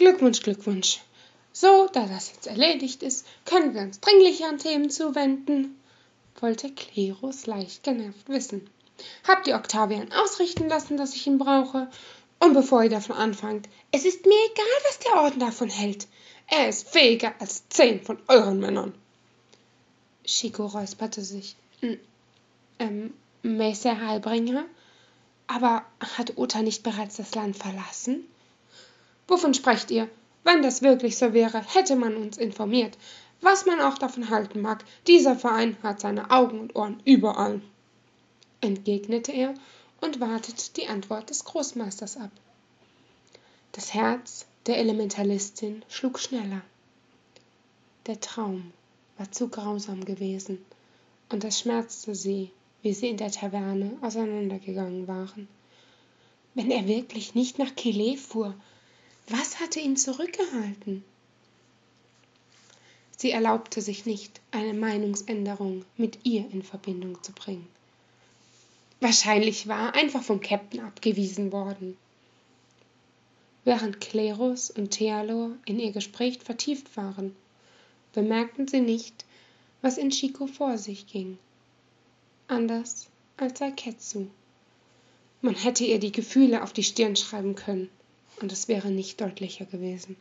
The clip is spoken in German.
Glückwunsch, Glückwunsch. So, da das jetzt erledigt ist, können wir uns dringlicheren Themen zuwenden, wollte Klerus leicht genervt wissen. Habt ihr Octavian ausrichten lassen, dass ich ihn brauche? Und bevor ihr davon anfangt, es ist mir egal, was der Orden davon hält. Er ist fähiger als zehn von euren Männern. Chico räusperte sich. Ähm, Messer Heilbringer? Aber hat Uta nicht bereits das Land verlassen? Wovon sprecht ihr? Wenn das wirklich so wäre, hätte man uns informiert. Was man auch davon halten mag, dieser Verein hat seine Augen und Ohren überall, entgegnete er und wartete die Antwort des Großmeisters ab. Das Herz der Elementalistin schlug schneller. Der Traum war zu grausam gewesen, und es schmerzte sie, wie sie in der Taverne auseinandergegangen waren. Wenn er wirklich nicht nach Kile fuhr, was hatte ihn zurückgehalten? Sie erlaubte sich nicht, eine Meinungsänderung mit ihr in Verbindung zu bringen. Wahrscheinlich war er einfach vom Captain abgewiesen worden. Während Klerus und Thealor in ihr Gespräch vertieft waren, bemerkten sie nicht, was in Chico vor sich ging. Anders als Saiketsu. Man hätte ihr die Gefühle auf die Stirn schreiben können, und es wäre nicht deutlicher gewesen.